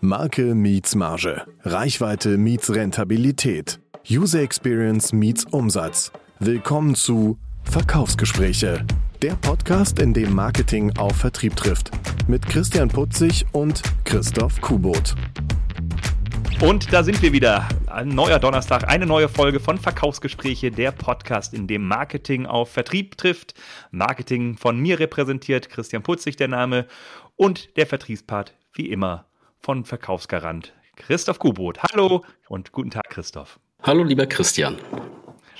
Marke meets Marge. Reichweite meets Rentabilität. User Experience meets Umsatz. Willkommen zu Verkaufsgespräche. Der Podcast, in dem Marketing auf Vertrieb trifft. Mit Christian Putzig und Christoph Kubot. Und da sind wir wieder. Ein neuer Donnerstag, eine neue Folge von Verkaufsgespräche, der Podcast, in dem Marketing auf Vertrieb trifft. Marketing von mir repräsentiert, Christian Putzig der Name. Und der Vertriebspart, wie immer, von Verkaufsgarant Christoph Kubot. Hallo und guten Tag, Christoph. Hallo, lieber Christian.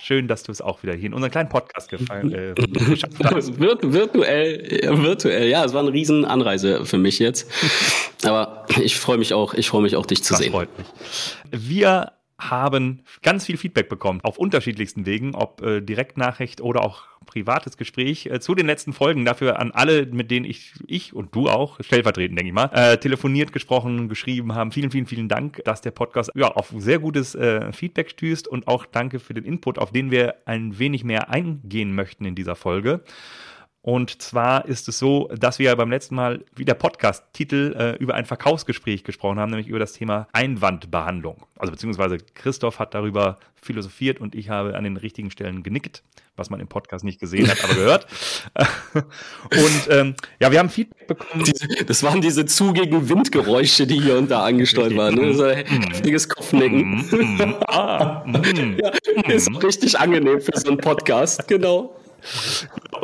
Schön, dass du es auch wieder hier in unseren kleinen Podcast gefallen, äh, hast. virtuell, virtuell, ja, es war eine riesen Anreise für mich jetzt. Aber ich freue mich auch, ich freue mich auch, dich zu das sehen. Freut mich. Wir haben ganz viel Feedback bekommen auf unterschiedlichsten Wegen, ob äh, Direktnachricht oder auch privates Gespräch äh, zu den letzten Folgen. Dafür an alle, mit denen ich, ich und du auch, stellvertretend, denke ich mal, äh, telefoniert, gesprochen, geschrieben haben. Vielen, vielen, vielen Dank, dass der Podcast ja auf sehr gutes äh, Feedback stößt und auch danke für den Input, auf den wir ein wenig mehr eingehen möchten in dieser Folge. Und zwar ist es so, dass wir beim letzten Mal, wie der Podcast-Titel, äh, über ein Verkaufsgespräch gesprochen haben, nämlich über das Thema Einwandbehandlung. Also beziehungsweise Christoph hat darüber philosophiert und ich habe an den richtigen Stellen genickt, was man im Podcast nicht gesehen hat, aber gehört. und ähm, ja, wir haben Feedback bekommen. Diese, das waren diese zugigen Windgeräusche, die hier und da angesteuert waren. Ne? So ein heftiges Kopfnicken. Mm, mm, ah, ja, ist richtig angenehm für so einen Podcast, genau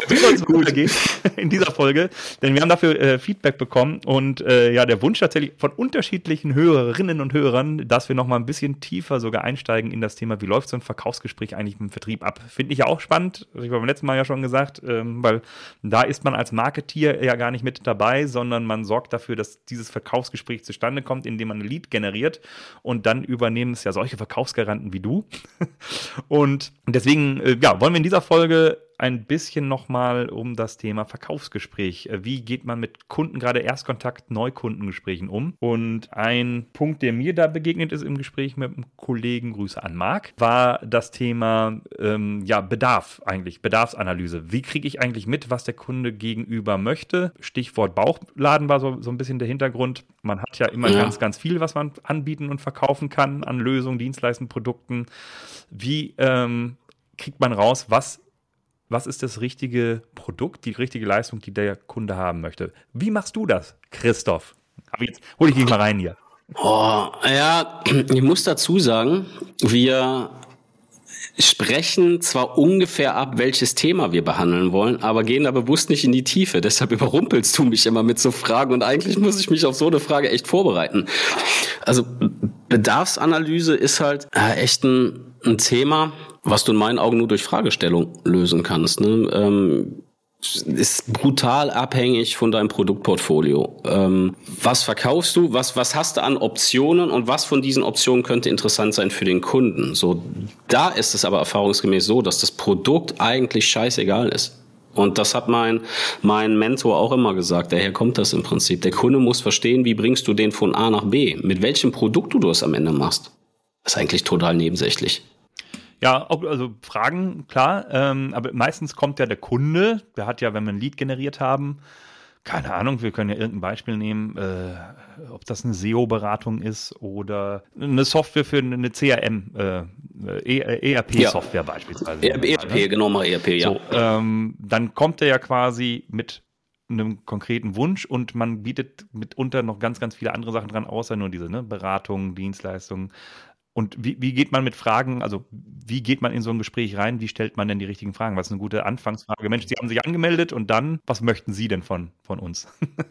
so soll es gut gehen in dieser Folge, denn wir haben dafür äh, Feedback bekommen und äh, ja, der Wunsch tatsächlich von unterschiedlichen Hörerinnen und Hörern, dass wir noch mal ein bisschen tiefer sogar einsteigen in das Thema, wie läuft so ein Verkaufsgespräch eigentlich im Vertrieb ab. Finde ich ja auch spannend, ich habe beim letzten Mal ja schon gesagt, ähm, weil da ist man als Marketier ja gar nicht mit dabei, sondern man sorgt dafür, dass dieses Verkaufsgespräch zustande kommt, indem man ein Lead generiert und dann übernehmen es ja solche Verkaufsgaranten wie du. und deswegen, äh, ja, wollen wir in dieser Folge ein bisschen nochmal um das Thema Verkaufsgespräch. Äh, wie geht man mit Kunden, gerade Erstkontakt, Neukundengesprächen um? Und ein Punkt, der mir da begegnet ist im Gespräch mit einem Kollegen, Grüße an Marc, war das Thema ähm, ja, Bedarf eigentlich, Bedarfsanalyse. Wie kriege ich eigentlich mit, was der Kunde gegenüber möchte? Stichwort Bauchladen war so, so ein bisschen der Hintergrund. Man hat ja immer ja. ganz, ganz viel, was man anbieten und verkaufen kann an Lösungen, Dienstleistungen, Produkten. Wie ähm, kriegt man raus, was was ist das richtige Produkt, die richtige Leistung, die der Kunde haben möchte. Wie machst du das, Christoph? Aber jetzt hol ich dich mal rein hier. Oh, ja, ich muss dazu sagen, wir sprechen zwar ungefähr ab, welches Thema wir behandeln wollen, aber gehen da bewusst nicht in die Tiefe. Deshalb überrumpelst du mich immer mit so Fragen und eigentlich muss ich mich auf so eine Frage echt vorbereiten. Also Bedarfsanalyse ist halt äh, echt ein, ein Thema, was du in meinen Augen nur durch Fragestellung lösen kannst. Ne? Ähm, ist brutal abhängig von deinem Produktportfolio. Ähm, was verkaufst du? Was, was hast du an Optionen und was von diesen Optionen könnte interessant sein für den Kunden? So, da ist es aber erfahrungsgemäß so, dass das Produkt eigentlich scheißegal ist. Und das hat mein, mein Mentor auch immer gesagt. Daher kommt das im Prinzip. Der Kunde muss verstehen, wie bringst du den von A nach B? Mit welchem Produkt du das am Ende machst. Ist eigentlich total nebensächlich. Ja, also Fragen, klar. Ähm, aber meistens kommt ja der Kunde, der hat ja, wenn wir ein Lied generiert haben, keine Ahnung, wir können ja irgendein Beispiel nehmen, äh, ob das eine SEO-Beratung ist oder eine Software für eine CRM, äh, ERP-Software ja. beispielsweise. ERP, ne? genau mal ERP, ja. So, ähm, dann kommt er ja quasi mit einem konkreten Wunsch und man bietet mitunter noch ganz, ganz viele andere Sachen dran, außer nur diese ne, Beratung, Dienstleistungen, und wie, wie geht man mit Fragen, also wie geht man in so ein Gespräch rein? Wie stellt man denn die richtigen Fragen? Was ist eine gute Anfangsfrage? Mensch, Sie haben sich angemeldet und dann, was möchten Sie denn von, von uns?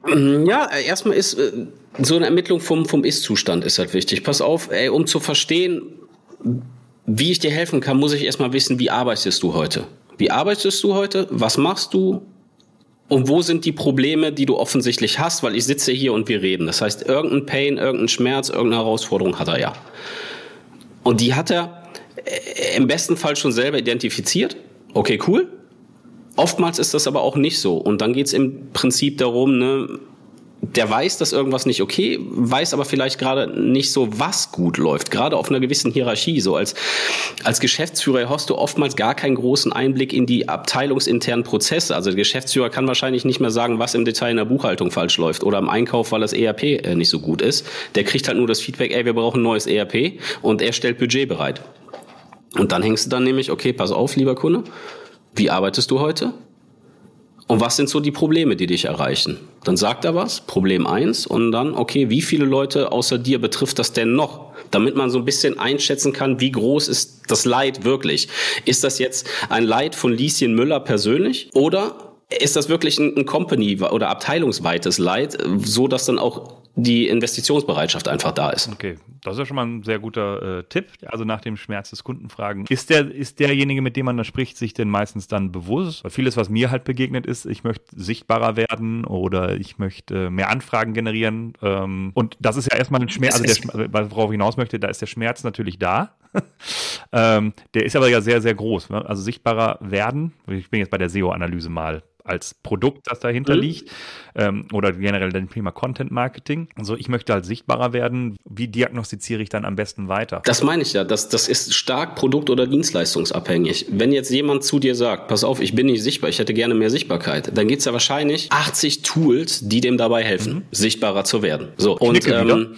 Ja, erstmal ist äh, so eine Ermittlung vom, vom Ist-Zustand ist halt wichtig. Pass auf, ey, um zu verstehen, wie ich dir helfen kann, muss ich erstmal wissen, wie arbeitest du heute? Wie arbeitest du heute? Was machst du? Und wo sind die Probleme, die du offensichtlich hast? Weil ich sitze hier und wir reden. Das heißt, irgendein Pain, irgendein Schmerz, irgendeine Herausforderung hat er ja. Und die hat er äh, im besten Fall schon selber identifiziert. Okay, cool. Oftmals ist das aber auch nicht so. Und dann geht es im Prinzip darum, ne, der weiß, dass irgendwas nicht okay, weiß aber vielleicht gerade nicht so, was gut läuft. Gerade auf einer gewissen Hierarchie. So als, als Geschäftsführer hast du oftmals gar keinen großen Einblick in die abteilungsinternen Prozesse. Also der Geschäftsführer kann wahrscheinlich nicht mehr sagen, was im Detail in der Buchhaltung falsch läuft oder im Einkauf, weil das ERP äh, nicht so gut ist. Der kriegt halt nur das Feedback, ey, wir brauchen ein neues ERP und er stellt Budget bereit. Und dann hängst du dann nämlich, okay, pass auf, lieber Kunde, wie arbeitest du heute? Und was sind so die Probleme, die dich erreichen? Dann sagt er was, Problem eins, und dann, okay, wie viele Leute außer dir betrifft das denn noch? Damit man so ein bisschen einschätzen kann, wie groß ist das Leid wirklich? Ist das jetzt ein Leid von Lieschen Müller persönlich oder ist das wirklich ein, Company- oder abteilungsweites Leid, so dass dann auch die Investitionsbereitschaft einfach da ist. Okay, das ist ja schon mal ein sehr guter äh, Tipp. Also nach dem Schmerz des Kunden fragen. Ist der, ist derjenige, mit dem man da spricht, sich denn meistens dann bewusst? Weil vieles, was mir halt begegnet ist, ich möchte sichtbarer werden oder ich möchte mehr Anfragen generieren. Ähm, und das ist ja erstmal ein Schmerz, also der, worauf ich hinaus möchte, da ist der Schmerz natürlich da. ähm, der ist aber ja sehr, sehr groß. Ne? Also sichtbarer werden. Ich bin jetzt bei der SEO-Analyse mal als Produkt, das dahinter mhm. liegt ähm, oder generell dem Thema Content Marketing. Also ich möchte halt sichtbarer werden. Wie diagnostiziere ich dann am besten weiter? Das meine ich ja. Das, das ist stark produkt- oder dienstleistungsabhängig. Wenn jetzt jemand zu dir sagt, pass auf, ich bin nicht sichtbar, ich hätte gerne mehr Sichtbarkeit, dann gibt es ja wahrscheinlich 80 Tools, die dem dabei helfen, mhm. sichtbarer zu werden. So und ähm,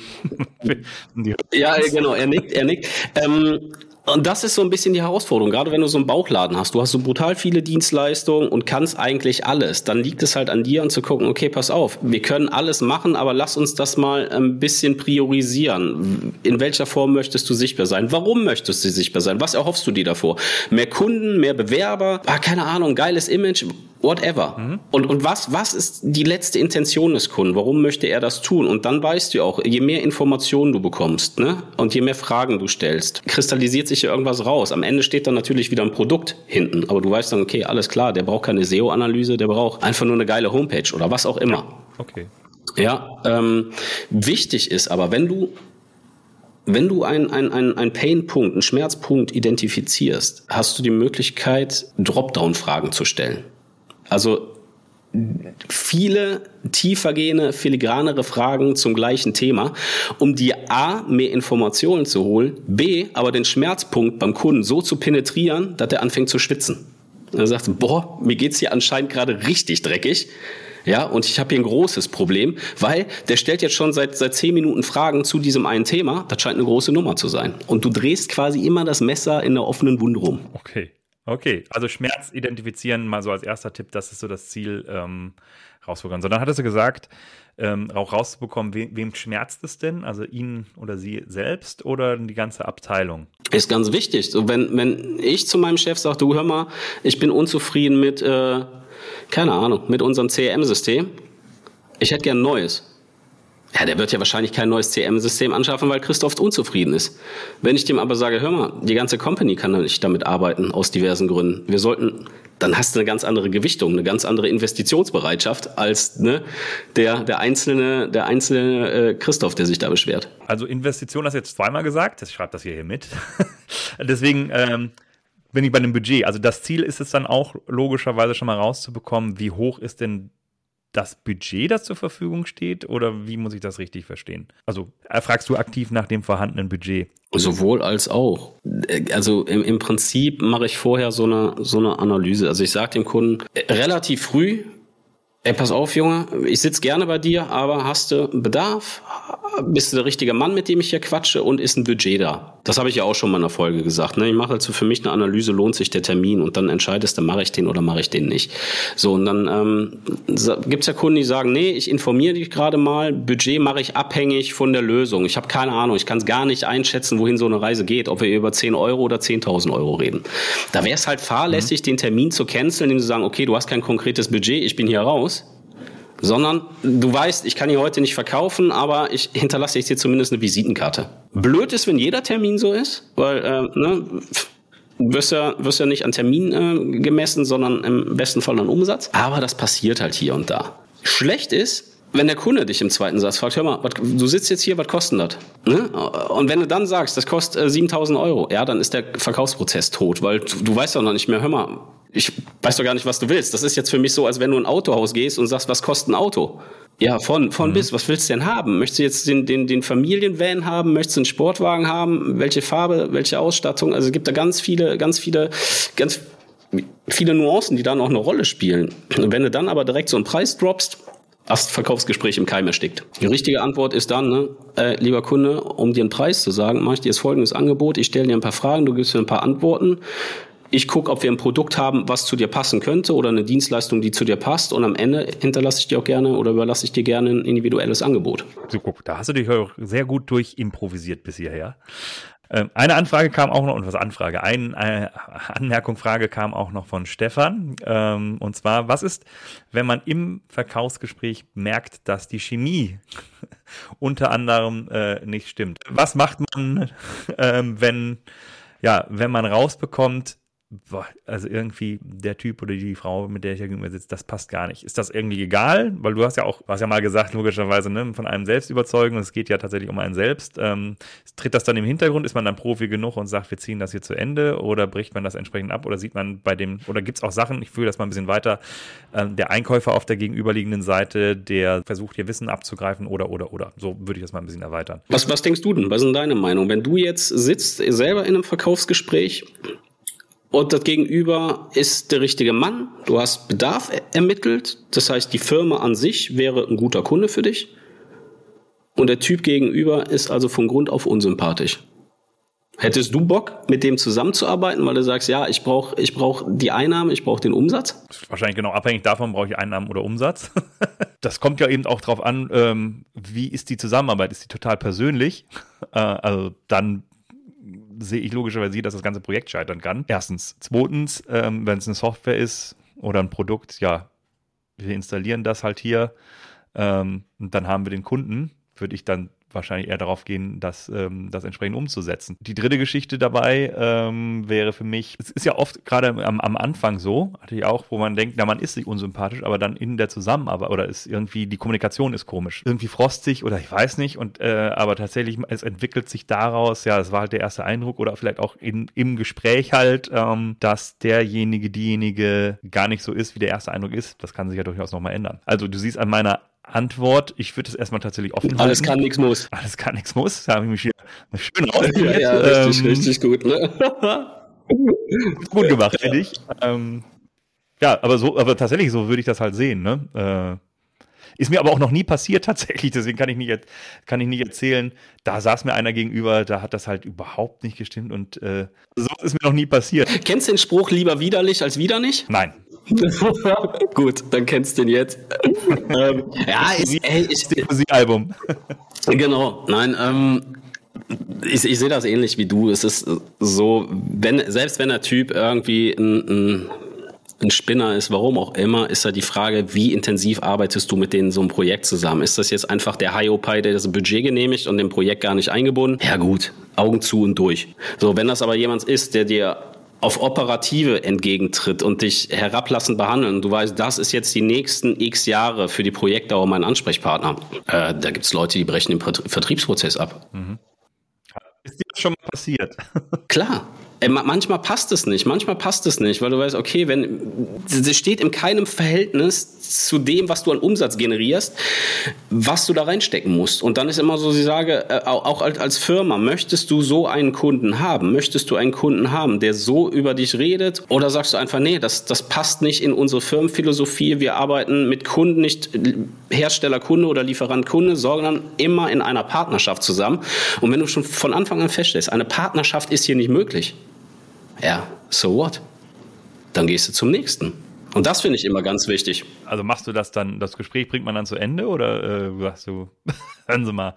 ja, genau. Er nickt, er nickt. Ähm, und das ist so ein bisschen die Herausforderung, gerade wenn du so einen Bauchladen hast. Du hast so brutal viele Dienstleistungen und kannst eigentlich alles. Dann liegt es halt an dir und zu gucken, okay, pass auf, wir können alles machen, aber lass uns das mal ein bisschen priorisieren. In welcher Form möchtest du sichtbar sein? Warum möchtest du sichtbar sein? Was erhoffst du dir davor? Mehr Kunden, mehr Bewerber? Ah, keine Ahnung, geiles Image whatever. Mhm. Und, und was, was ist die letzte Intention des Kunden? Warum möchte er das tun? Und dann weißt du auch, je mehr Informationen du bekommst, ne, und je mehr Fragen du stellst, kristallisiert sich ja irgendwas raus. Am Ende steht dann natürlich wieder ein Produkt hinten. Aber du weißt dann, okay, alles klar, der braucht keine SEO-Analyse, der braucht einfach nur eine geile Homepage oder was auch immer. Okay. Ja, ähm, wichtig ist aber, wenn du wenn du einen ein, ein, ein Pain-Punkt, einen Schmerzpunkt identifizierst, hast du die Möglichkeit, Dropdown-Fragen zu stellen. Also viele tiefergehende, filigranere Fragen zum gleichen Thema, um dir A, mehr Informationen zu holen, B, aber den Schmerzpunkt beim Kunden so zu penetrieren, dass er anfängt zu schwitzen. Er sagt, boah, mir geht's hier anscheinend gerade richtig dreckig. Ja, und ich habe hier ein großes Problem, weil der stellt jetzt schon seit, seit zehn Minuten Fragen zu diesem einen Thema. Das scheint eine große Nummer zu sein. Und du drehst quasi immer das Messer in der offenen Wunde rum. Okay. Okay, also Schmerz identifizieren mal so als erster Tipp, das ist so das Ziel, ähm, rausbekommen. So, dann hattest du gesagt, ähm, auch rauszubekommen, we wem schmerzt es denn? Also ihn oder sie selbst oder die ganze Abteilung? Ist ganz wichtig. So, wenn, wenn ich zu meinem Chef sage, du hör mal, ich bin unzufrieden mit, äh, keine Ahnung, mit unserem CRM-System, ich hätte gern ein neues ja, der wird ja wahrscheinlich kein neues CM-System anschaffen, weil Christoph unzufrieden ist. Wenn ich dem aber sage, hör mal, die ganze Company kann nicht damit arbeiten, aus diversen Gründen. Wir sollten, dann hast du eine ganz andere Gewichtung, eine ganz andere Investitionsbereitschaft als ne, der, der einzelne, der einzelne äh, Christoph, der sich da beschwert. Also Investition hast du jetzt zweimal gesagt, ich schreibe das hier, hier mit. Deswegen, ähm, bin ich bei dem Budget. Also das Ziel ist es dann auch logischerweise schon mal rauszubekommen, wie hoch ist denn das Budget, das zur Verfügung steht? Oder wie muss ich das richtig verstehen? Also fragst du aktiv nach dem vorhandenen Budget? Sowohl als auch. Also im, im Prinzip mache ich vorher so eine, so eine Analyse. Also ich sage dem Kunden relativ früh, Ey, pass auf, Junge, ich sitz gerne bei dir, aber hast du Bedarf? Bist du der richtige Mann, mit dem ich hier quatsche und ist ein Budget da? Das habe ich ja auch schon mal in der Folge gesagt. Ne? Ich mache also für mich eine Analyse, lohnt sich der Termin und dann entscheidest du, mache ich den oder mache ich den nicht. So, und dann ähm, gibt's ja Kunden, die sagen, nee, ich informiere dich gerade mal, Budget mache ich abhängig von der Lösung. Ich habe keine Ahnung, ich kann es gar nicht einschätzen, wohin so eine Reise geht, ob wir über 10 Euro oder 10.000 Euro reden. Da wäre es halt fahrlässig, mhm. den Termin zu canceln, indem sie sagen, okay, du hast kein konkretes Budget, ich bin hier raus sondern du weißt, ich kann hier heute nicht verkaufen, aber ich hinterlasse jetzt dir zumindest eine Visitenkarte. Blöd ist, wenn jeder Termin so ist, weil äh, ne, wirst ja, wirst ja nicht an Termin äh, gemessen, sondern im besten Fall an Umsatz. Aber das passiert halt hier und da. Schlecht ist, wenn der Kunde dich im zweiten Satz fragt, hör mal, wat, du sitzt jetzt hier, was kostet das? Ne? Und wenn du dann sagst, das kostet äh, 7000 Euro, ja, dann ist der Verkaufsprozess tot, weil du, du weißt doch noch nicht mehr, hör mal, ich weiß doch gar nicht, was du willst. Das ist jetzt für mich so, als wenn du in ein Autohaus gehst und sagst, was kostet ein Auto? Ja, von, von mhm. bis, was willst du denn haben? Möchtest du jetzt den, den, den Familienvan haben? Möchtest du einen Sportwagen haben? Welche Farbe, welche Ausstattung? Also es gibt da ganz viele, ganz viele, ganz viele Nuancen, die da noch eine Rolle spielen. Und wenn du dann aber direkt so einen Preis droppst, Verkaufsgespräch im Keim erstickt. Die richtige Antwort ist dann, ne, äh, lieber Kunde, um dir einen Preis zu sagen, mache ich dir jetzt folgendes Angebot, ich stelle dir ein paar Fragen, du gibst mir ein paar Antworten, ich gucke, ob wir ein Produkt haben, was zu dir passen könnte oder eine Dienstleistung, die zu dir passt. Und am Ende hinterlasse ich dir auch gerne oder überlasse ich dir gerne ein individuelles Angebot. So, guck, da hast du dich auch sehr gut durchimprovisiert bis hierher. Ähm, eine Anfrage kam auch noch, und was Anfrage, eine, eine Anmerkung, Frage kam auch noch von Stefan. Ähm, und zwar, was ist, wenn man im Verkaufsgespräch merkt, dass die Chemie unter anderem äh, nicht stimmt? Was macht man, ähm, wenn, ja, wenn man rausbekommt, boah, also irgendwie der Typ oder die Frau, mit der ich ja gegenüber sitze, das passt gar nicht. Ist das irgendwie egal? Weil du hast ja auch, hast ja mal gesagt, logischerweise, ne, von einem selbst überzeugen und es geht ja tatsächlich um einen selbst. Ähm, tritt das dann im Hintergrund? Ist man dann Profi genug und sagt, wir ziehen das hier zu Ende oder bricht man das entsprechend ab oder sieht man bei dem, oder gibt es auch Sachen, ich fühle das mal ein bisschen weiter, ähm, der Einkäufer auf der gegenüberliegenden Seite, der versucht, ihr Wissen abzugreifen oder, oder, oder. So würde ich das mal ein bisschen erweitern. Was, was denkst du denn? Was ist deine Meinung? Wenn du jetzt sitzt, selber in einem Verkaufsgespräch und das Gegenüber ist der richtige Mann. Du hast Bedarf ermittelt. Das heißt, die Firma an sich wäre ein guter Kunde für dich. Und der Typ gegenüber ist also von Grund auf unsympathisch. Hättest du Bock, mit dem zusammenzuarbeiten, weil du sagst, ja, ich brauche ich brauch die Einnahme, ich brauche den Umsatz? Wahrscheinlich genau abhängig davon, brauche ich Einnahmen oder Umsatz. das kommt ja eben auch darauf an, ähm, wie ist die Zusammenarbeit? Ist die total persönlich? Äh, also dann sehe ich logischerweise, dass das ganze Projekt scheitern kann. Erstens. Zweitens, ähm, wenn es eine Software ist oder ein Produkt, ja, wir installieren das halt hier ähm, und dann haben wir den Kunden, würde ich dann wahrscheinlich eher darauf gehen, das, ähm, das entsprechend umzusetzen. Die dritte Geschichte dabei ähm, wäre für mich, es ist ja oft gerade am, am Anfang so, hatte ich auch, wo man denkt, na, man ist sich unsympathisch, aber dann in der Zusammenarbeit oder ist irgendwie, die Kommunikation ist komisch. Irgendwie frostig oder ich weiß nicht, und äh, aber tatsächlich, es entwickelt sich daraus, ja, das war halt der erste Eindruck oder vielleicht auch in, im Gespräch halt, ähm, dass derjenige, diejenige gar nicht so ist, wie der erste Eindruck ist. Das kann sich ja durchaus nochmal ändern. Also du siehst an meiner Antwort. Ich würde es erstmal tatsächlich offen halten. Alles kann, nichts muss. Alles kann, nichts muss. Da habe ich mich hier schön ausprobiert. ja, ja, richtig, ähm, richtig gut. Ne? gut gemacht, finde ich. Ähm, ja, aber so, aber tatsächlich so würde ich das halt sehen. Ne? Ist mir aber auch noch nie passiert tatsächlich, deswegen kann ich nicht, kann ich nicht erzählen, da saß mir einer gegenüber, da hat das halt überhaupt nicht gestimmt und äh, so ist mir noch nie passiert. Kennst du den Spruch lieber widerlich als wieder nicht? Nein. Gut, dann kennst du den jetzt. ähm, ja, ist, ey, das Album. genau, nein, ähm, ich, ich sehe das ähnlich wie du. Es ist so, wenn, selbst wenn der Typ irgendwie ein, ein ein Spinner ist, warum auch immer, ist da die Frage, wie intensiv arbeitest du mit denen so ein Projekt zusammen? Ist das jetzt einfach der Hiopai, der das Budget genehmigt und dem Projekt gar nicht eingebunden? Ja gut, Augen zu und durch. So, wenn das aber jemand ist, der dir auf Operative entgegentritt und dich herablassend behandeln. Du weißt, das ist jetzt die nächsten x Jahre für die Projektdauer mein Ansprechpartner. Äh, da gibt es Leute, die brechen den Vertriebsprozess ab. Mhm. Ist dir das schon mal passiert? Klar. Äh, manchmal passt es nicht, manchmal passt es nicht, weil du weißt, okay, wenn es steht in keinem Verhältnis zu dem, was du an Umsatz generierst, was du da reinstecken musst. Und dann ist immer so, sie sage, äh, auch als Firma, möchtest du so einen Kunden haben? Möchtest du einen Kunden haben, der so über dich redet? Oder sagst du einfach, nee, das, das passt nicht in unsere Firmenphilosophie. Wir arbeiten mit Kunden nicht Hersteller-Kunde oder Lieferant-Kunde, sondern immer in einer Partnerschaft zusammen. Und wenn du schon von Anfang an feststellst, eine Partnerschaft ist hier nicht möglich, ja, so what? Dann gehst du zum nächsten. Und das finde ich immer ganz wichtig. Also machst du das dann, das Gespräch bringt man dann zu Ende oder äh, sagst du, hören Sie mal,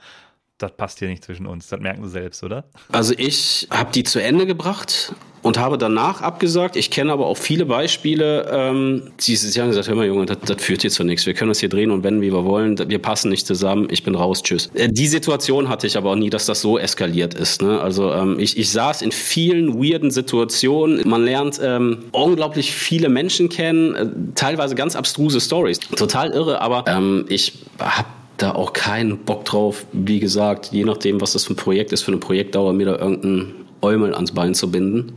das passt hier nicht zwischen uns, das merken Sie selbst, oder? Also ich habe die zu Ende gebracht und habe danach abgesagt. Ich kenne aber auch viele Beispiele, ähm, die sie haben gesagt, hör mal Junge, das, das führt hier zu nichts. Wir können das hier drehen und wenden, wie wir wollen. Wir passen nicht zusammen. Ich bin raus. Tschüss. Äh, die Situation hatte ich aber auch nie, dass das so eskaliert ist. Ne? Also ähm, ich, ich saß in vielen weirden Situationen. Man lernt ähm, unglaublich viele Menschen kennen, äh, teilweise ganz abstruse Stories. Total irre, aber ähm, ich habe da auch keinen Bock drauf. Wie gesagt, je nachdem, was das für ein Projekt ist, für eine Projektdauer, mir da irgendeinen Eumel ans Bein zu binden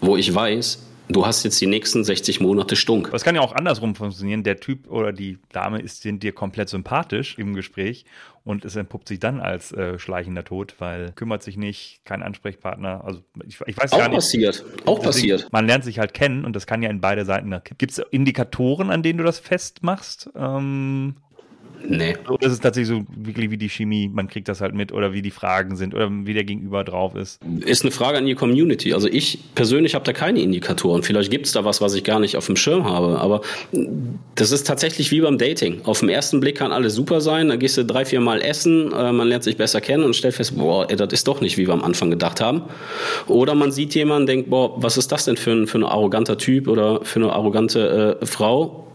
wo ich weiß, du hast jetzt die nächsten 60 Monate Stunk. Aber es kann ja auch andersrum funktionieren. Der Typ oder die Dame ist dir komplett sympathisch im Gespräch und es entpuppt sich dann als äh, schleichender Tod, weil kümmert sich nicht, kein Ansprechpartner. Also ich, ich weiß auch gar nicht. Passiert. Auch Deswegen, passiert. Man lernt sich halt kennen und das kann ja in beide Seiten. Gibt es Indikatoren, an denen du das festmachst? Ähm, Nee. Oder ist tatsächlich so wirklich wie die Chemie, man kriegt das halt mit oder wie die Fragen sind oder wie der Gegenüber drauf ist? Ist eine Frage an die Community. Also ich persönlich habe da keine Indikatoren. Vielleicht gibt es da was, was ich gar nicht auf dem Schirm habe. Aber das ist tatsächlich wie beim Dating. Auf den ersten Blick kann alles super sein. Da gehst du drei, vier Mal essen, äh, man lernt sich besser kennen und stellt fest, boah, ey, das ist doch nicht, wie wir am Anfang gedacht haben. Oder man sieht jemanden, denkt, boah, was ist das denn für ein, für ein arroganter Typ oder für eine arrogante äh, Frau?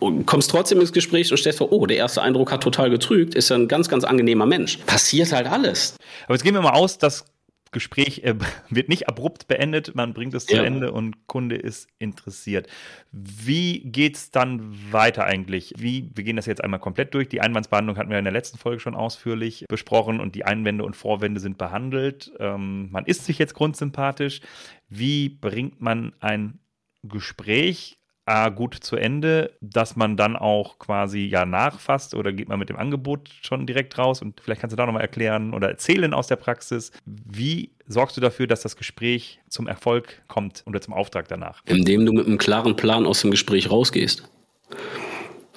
Und kommst trotzdem ins Gespräch und stellst vor, oh, der erste Eindruck hat total getrügt, ist ja ein ganz, ganz angenehmer Mensch. Passiert halt alles. Aber jetzt gehen wir mal aus, das Gespräch äh, wird nicht abrupt beendet, man bringt es zu ja. Ende und Kunde ist interessiert. Wie geht's dann weiter eigentlich? Wie, wir gehen das jetzt einmal komplett durch. Die Einwandsbehandlung hatten wir in der letzten Folge schon ausführlich besprochen und die Einwände und Vorwände sind behandelt. Ähm, man ist sich jetzt grundsympathisch. Wie bringt man ein Gespräch A, gut zu Ende, dass man dann auch quasi ja nachfasst oder geht man mit dem Angebot schon direkt raus und vielleicht kannst du da nochmal erklären oder erzählen aus der Praxis, wie sorgst du dafür, dass das Gespräch zum Erfolg kommt oder zum Auftrag danach? Indem du mit einem klaren Plan aus dem Gespräch rausgehst.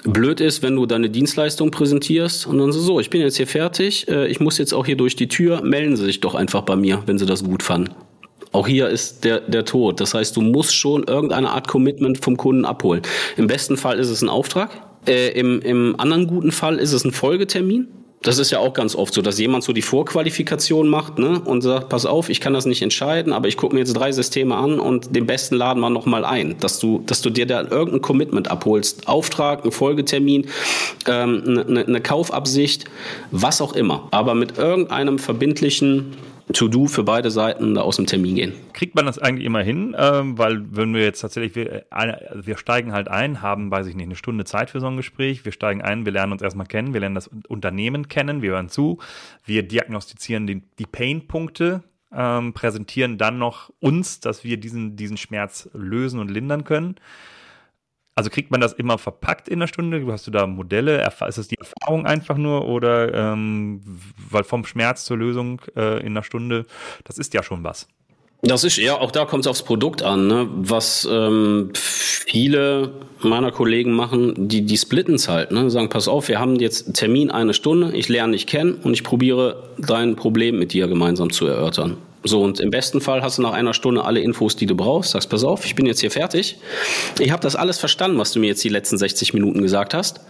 Blöd ist, wenn du deine Dienstleistung präsentierst und dann so, so, ich bin jetzt hier fertig, äh, ich muss jetzt auch hier durch die Tür, melden Sie sich doch einfach bei mir, wenn Sie das gut fanden. Auch hier ist der, der Tod. Das heißt, du musst schon irgendeine Art Commitment vom Kunden abholen. Im besten Fall ist es ein Auftrag. Äh, im, Im anderen guten Fall ist es ein Folgetermin. Das ist ja auch ganz oft so, dass jemand so die Vorqualifikation macht ne, und sagt, pass auf, ich kann das nicht entscheiden, aber ich gucke mir jetzt drei Systeme an und den besten laden wir nochmal ein, dass du, dass du dir da irgendein Commitment abholst. Auftrag, ein Folgetermin, ähm, eine, eine Kaufabsicht, was auch immer. Aber mit irgendeinem verbindlichen To-Do für beide Seiten da aus dem Termin gehen. Kriegt man das eigentlich immer hin? Ähm, weil wenn wir jetzt tatsächlich, wir, wir steigen halt ein, haben, weiß ich nicht, eine Stunde Zeit für so ein Gespräch. Wir steigen ein, wir lernen uns erstmal kennen, wir lernen das Unternehmen kennen, wir hören zu, wir diagnostizieren die, die Pain-Punkte, ähm, präsentieren dann noch uns, dass wir diesen, diesen Schmerz lösen und lindern können. Also kriegt man das immer verpackt in der Stunde? Hast du da Modelle? Ist es die Erfahrung einfach nur oder ähm, weil vom Schmerz zur Lösung äh, in einer Stunde, das ist ja schon was. Das ist ja, auch da kommt es aufs Produkt an. Ne? Was ähm, viele meiner Kollegen machen, die, die splitten es halt. Ne? Sagen, pass auf, wir haben jetzt Termin eine Stunde, ich lerne dich kennen und ich probiere dein Problem mit dir gemeinsam zu erörtern. So, und im besten Fall hast du nach einer Stunde alle Infos, die du brauchst. Sagst, pass auf, ich bin jetzt hier fertig. Ich habe das alles verstanden, was du mir jetzt die letzten 60 Minuten gesagt hast.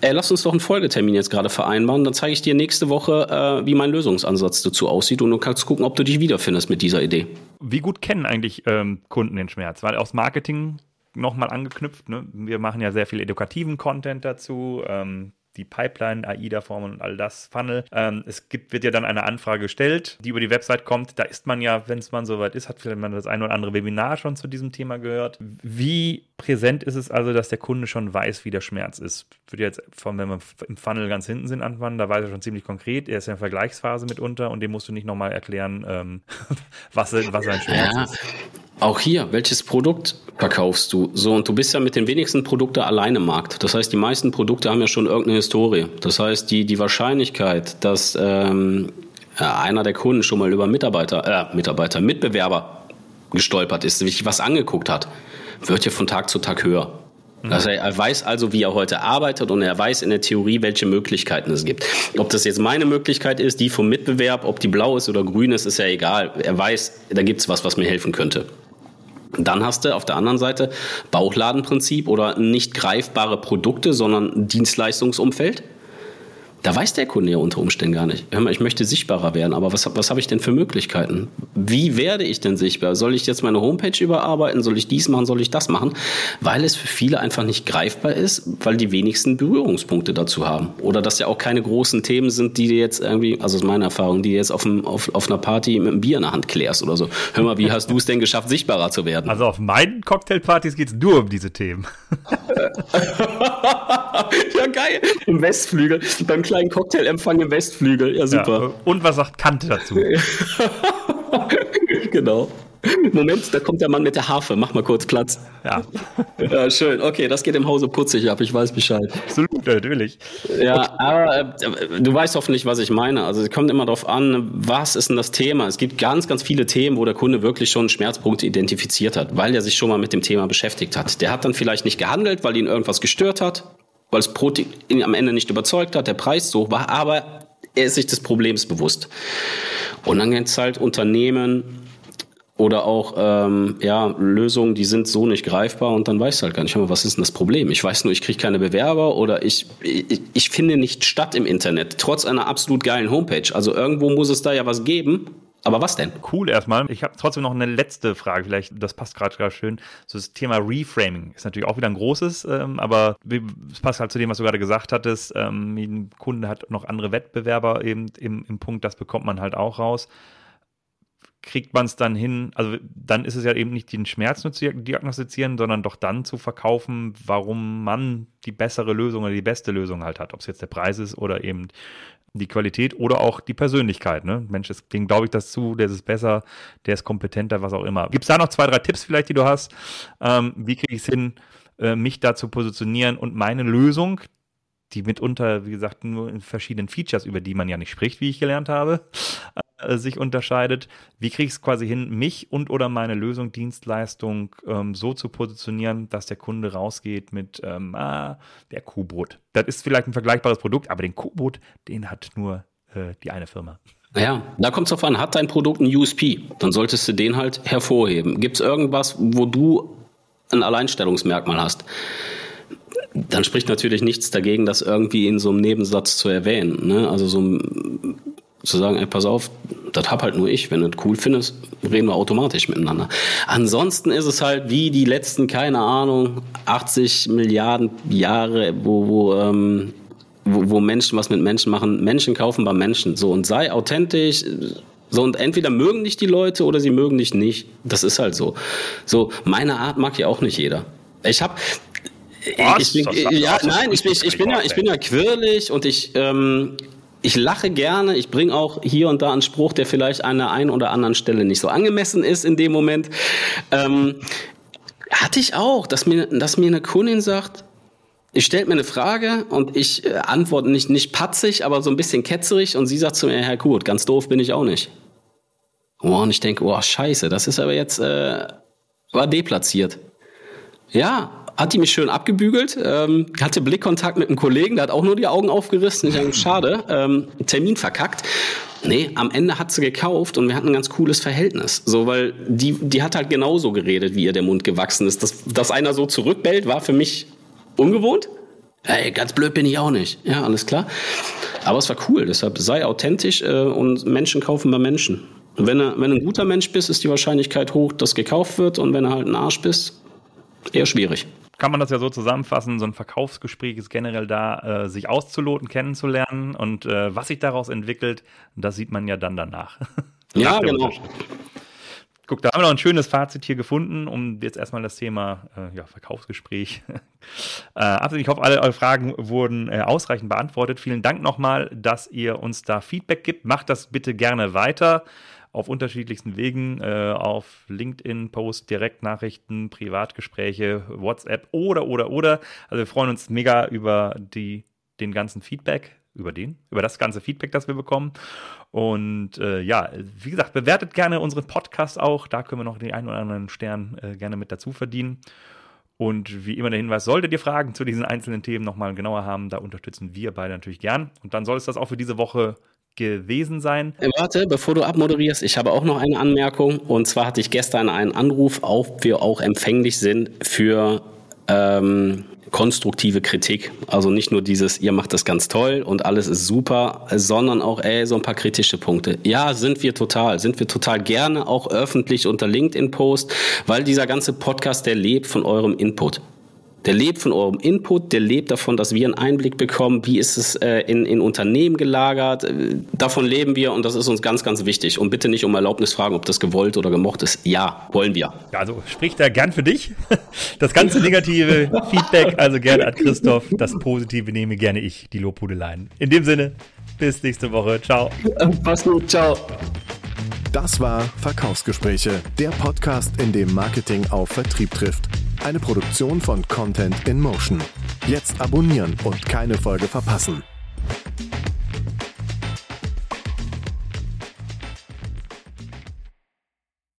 Äh, lass uns doch einen Folgetermin jetzt gerade vereinbaren. Dann zeige ich dir nächste Woche, äh, wie mein Lösungsansatz dazu aussieht. Und du kannst gucken, ob du dich wiederfindest mit dieser Idee. Wie gut kennen eigentlich ähm, Kunden den Schmerz? Weil aus Marketing nochmal angeknüpft, ne? wir machen ja sehr viel edukativen Content dazu. Ähm die Pipeline, AIDA-Formen und all das, Funnel. Ähm, es gibt, wird ja dann eine Anfrage gestellt, die über die Website kommt. Da ist man ja, wenn es man soweit ist, hat vielleicht man das ein oder andere Webinar schon zu diesem Thema gehört. Wie präsent ist es also, dass der Kunde schon weiß, wie der Schmerz ist? Würde jetzt, von, wenn wir im Funnel ganz hinten sind, anfangen, da weiß er schon ziemlich konkret. Er ist ja in der Vergleichsphase mitunter und dem musst du nicht nochmal erklären, ähm, was, was sein Schmerz ja. ist. Auch hier, welches Produkt verkaufst du? So, und du bist ja mit den wenigsten Produkten alleine im Markt. Das heißt, die meisten Produkte haben ja schon irgendeine Historie. Das heißt, die, die Wahrscheinlichkeit, dass ähm, einer der Kunden schon mal über Mitarbeiter, äh, Mitarbeiter, Mitbewerber gestolpert ist, sich was angeguckt hat, wird ja von Tag zu Tag höher. Also er weiß also, wie er heute arbeitet und er weiß in der Theorie, welche Möglichkeiten es gibt. Ob das jetzt meine Möglichkeit ist, die vom Mitbewerb, ob die blau ist oder grün ist, ist ja egal. Er weiß, da gibt es was, was mir helfen könnte. Dann hast du auf der anderen Seite Bauchladenprinzip oder nicht greifbare Produkte, sondern Dienstleistungsumfeld. Da weiß der Kunde ja unter Umständen gar nicht. Hör mal, ich möchte sichtbarer werden, aber was, was habe ich denn für Möglichkeiten? Wie werde ich denn sichtbar? Soll ich jetzt meine Homepage überarbeiten? Soll ich dies machen? Soll ich das machen? Weil es für viele einfach nicht greifbar ist, weil die wenigsten Berührungspunkte dazu haben. Oder dass ja auch keine großen Themen sind, die dir jetzt irgendwie, also aus meiner Erfahrung, die du jetzt auf, dem, auf, auf einer Party mit einem Bier in der Hand klärst oder so. Hör mal, wie hast du es denn geschafft, sichtbarer zu werden? Also auf meinen Cocktailpartys geht es nur um diese Themen. ja, geil. Im Westflügel, beim kleinen Cocktailempfang im Westflügel. Ja, super. Ja, und was sagt Kante dazu? genau. Moment, da kommt der Mann mit der Harfe. Mach mal kurz Platz. Ja. ja, schön. Okay, das geht im Hause putzig ab. Ich weiß Bescheid. Absolut, natürlich. Ja, okay. aber äh, du weißt hoffentlich, was ich meine. Also es kommt immer darauf an, was ist denn das Thema? Es gibt ganz, ganz viele Themen, wo der Kunde wirklich schon Schmerzpunkte identifiziert hat, weil er sich schon mal mit dem Thema beschäftigt hat. Der hat dann vielleicht nicht gehandelt, weil ihn irgendwas gestört hat weil das Produkt ihn am Ende nicht überzeugt hat, der Preis so war, aber er ist sich des Problems bewusst. Und dann gibt es halt Unternehmen oder auch ähm, ja, Lösungen, die sind so nicht greifbar und dann weißt du halt gar nicht, was ist denn das Problem? Ich weiß nur, ich kriege keine Bewerber oder ich, ich, ich finde nicht statt im Internet, trotz einer absolut geilen Homepage. Also irgendwo muss es da ja was geben aber was denn? Cool erstmal. Ich habe trotzdem noch eine letzte Frage, vielleicht, das passt gerade gerade schön. So das Thema Reframing ist natürlich auch wieder ein großes, ähm, aber es passt halt zu dem, was du gerade gesagt hattest. Ähm, ein Kunde hat noch andere Wettbewerber eben im, im Punkt, das bekommt man halt auch raus. Kriegt man es dann hin, also dann ist es ja eben nicht den Schmerz nur zu diagnostizieren, sondern doch dann zu verkaufen, warum man die bessere Lösung oder die beste Lösung halt hat. Ob es jetzt der Preis ist oder eben die Qualität oder auch die Persönlichkeit. Ne? Mensch, dem glaube ich das zu, der ist besser, der ist kompetenter, was auch immer. Gibt es da noch zwei, drei Tipps vielleicht, die du hast? Ähm, wie kriege ich es hin, äh, mich da zu positionieren und meine Lösung, die mitunter, wie gesagt, nur in verschiedenen Features, über die man ja nicht spricht, wie ich gelernt habe, äh, sich unterscheidet. Wie kriege ich es quasi hin, mich und oder meine Lösung, Dienstleistung ähm, so zu positionieren, dass der Kunde rausgeht mit ähm, ah, der Kuhboot. Das ist vielleicht ein vergleichbares Produkt, aber den Kuhboot, den hat nur äh, die eine Firma. Ja, da kommt es drauf an, hat dein Produkt ein USP, dann solltest du den halt hervorheben. Gibt es irgendwas, wo du ein Alleinstellungsmerkmal hast? Dann spricht natürlich nichts dagegen, das irgendwie in so einem Nebensatz zu erwähnen. Ne? Also so zu sagen, ey, pass auf, das hab halt nur ich. Wenn du das cool findest, reden wir automatisch miteinander. Ansonsten ist es halt wie die letzten, keine Ahnung, 80 Milliarden Jahre, wo, wo, ähm, wo, wo Menschen was mit Menschen machen. Menschen kaufen bei Menschen. So, und sei authentisch. So, und entweder mögen dich die Leute oder sie mögen dich nicht. Das ist halt so. So, meine Art mag ja auch nicht jeder. Ich habe ich bin, ja, nein, ich bin, ich, bin ja, ich bin ja quirlig und ich, ähm, ich lache gerne, ich bringe auch hier und da einen Spruch, der vielleicht an der einen oder anderen Stelle nicht so angemessen ist in dem Moment. Ähm, hatte ich auch, dass mir, dass mir eine Kundin sagt, ich stelle mir eine Frage und ich äh, antworte nicht, nicht patzig, aber so ein bisschen ketzerig und sie sagt zu mir, Herr Kurt, ganz doof bin ich auch nicht. Oh, und ich denke, oh, scheiße, das ist aber jetzt, äh, war deplatziert. Ja, hat die mich schön abgebügelt, ähm, hatte Blickkontakt mit einem Kollegen, der hat auch nur die Augen aufgerissen. Ich dachte, schade, ähm, Termin verkackt. Nee, am Ende hat sie gekauft und wir hatten ein ganz cooles Verhältnis. So, weil die, die hat halt genauso geredet, wie ihr der Mund gewachsen ist. Dass, dass einer so zurückbellt, war für mich ungewohnt. Hey, ganz blöd bin ich auch nicht. Ja, alles klar. Aber es war cool, deshalb sei authentisch äh, und Menschen kaufen bei Menschen. Und wenn du, wenn du ein guter Mensch bist, ist die Wahrscheinlichkeit hoch, dass gekauft wird. Und wenn du halt ein Arsch bist, eher schwierig kann man das ja so zusammenfassen, so ein Verkaufsgespräch ist generell da, äh, sich auszuloten, kennenzulernen und äh, was sich daraus entwickelt, das sieht man ja dann danach. ja, genau. Guck, da haben wir noch ein schönes Fazit hier gefunden, um jetzt erstmal das Thema äh, ja, Verkaufsgespräch äh, Ich hoffe, alle eure Fragen wurden äh, ausreichend beantwortet. Vielen Dank nochmal, dass ihr uns da Feedback gibt. Macht das bitte gerne weiter auf unterschiedlichsten Wegen, äh, auf LinkedIn, Post, Direktnachrichten, Privatgespräche, WhatsApp oder, oder, oder. Also wir freuen uns mega über die, den ganzen Feedback, über den, über das ganze Feedback, das wir bekommen. Und äh, ja, wie gesagt, bewertet gerne unseren Podcast auch. Da können wir noch den einen oder anderen Stern äh, gerne mit dazu verdienen. Und wie immer der Hinweis, solltet ihr Fragen zu diesen einzelnen Themen nochmal genauer haben, da unterstützen wir beide natürlich gern. Und dann soll es das auch für diese Woche gewesen sein. Äh, warte, bevor du abmoderierst, ich habe auch noch eine Anmerkung. Und zwar hatte ich gestern einen Anruf, ob wir auch empfänglich sind für ähm, konstruktive Kritik. Also nicht nur dieses, ihr macht das ganz toll und alles ist super, sondern auch, ey, so ein paar kritische Punkte. Ja, sind wir total, sind wir total gerne auch öffentlich unter LinkedIn-Post, weil dieser ganze Podcast, der lebt von eurem Input. Der lebt von eurem Input, der lebt davon, dass wir einen Einblick bekommen, wie ist es äh, in, in Unternehmen gelagert. Äh, davon leben wir und das ist uns ganz, ganz wichtig. Und bitte nicht um Erlaubnis fragen, ob das gewollt oder gemocht ist. Ja, wollen wir. Ja, also spricht er gern für dich. Das ganze negative Feedback, also gerne an Christoph. Das Positive nehme gerne ich, die Lobhudeleien. In dem Sinne, bis nächste Woche. Ciao. Pass gut, ciao. Das war Verkaufsgespräche, der Podcast, in dem Marketing auf Vertrieb trifft. Eine Produktion von Content in Motion. Jetzt abonnieren und keine Folge verpassen.